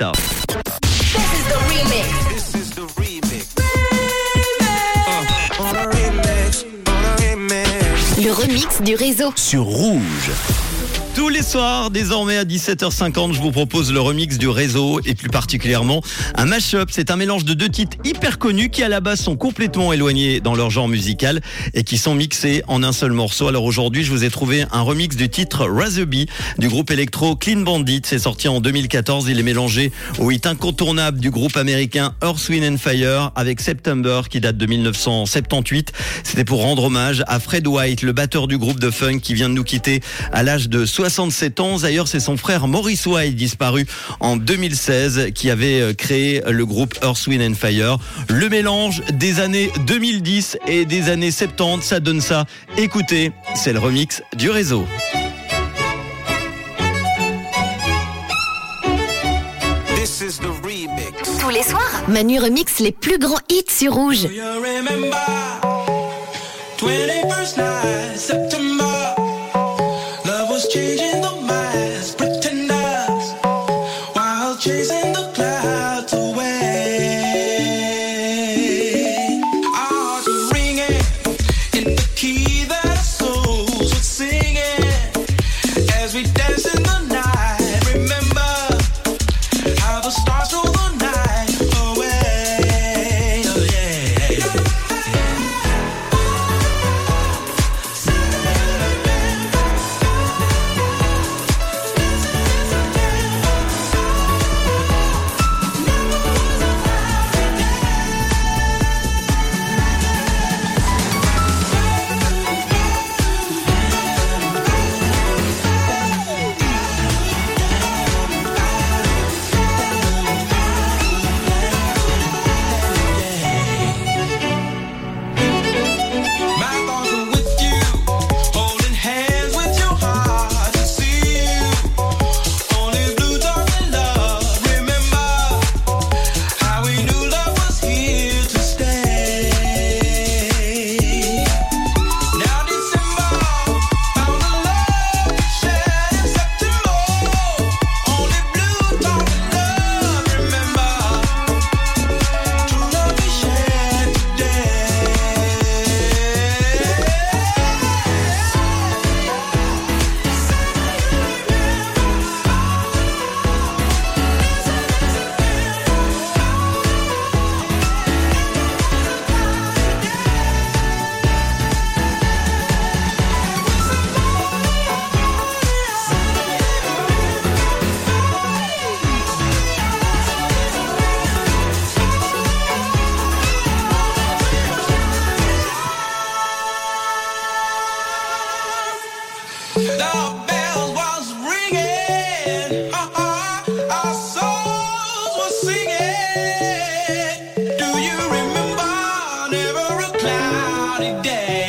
Le remix du réseau. Sur Rouge. Tous les soirs, désormais à 17h50, je vous propose le remix du réseau et plus particulièrement un mash-up. C'est un mélange de deux titres hyper connus qui à la base sont complètement éloignés dans leur genre musical et qui sont mixés en un seul morceau. Alors aujourd'hui, je vous ai trouvé un remix du titre Razorby du groupe électro Clean Bandit. C'est sorti en 2014. Il est mélangé au hit incontournable du groupe américain Earth, Wind and Fire avec September qui date de 1978. C'était pour rendre hommage à Fred White, le batteur du groupe de funk qui vient de nous quitter à l'âge de 67 ans. D'ailleurs, c'est son frère Maurice White, disparu en 2016, qui avait euh, créé le groupe Earth, Wind and Fire. Le mélange des années 2010 et des années 70, ça donne ça. Écoutez, c'est le remix du réseau. This is the remix. Tous les soirs, Manu remix les plus grands hits sur Rouge. You remember? 21st night, chasing the clouds cloudy.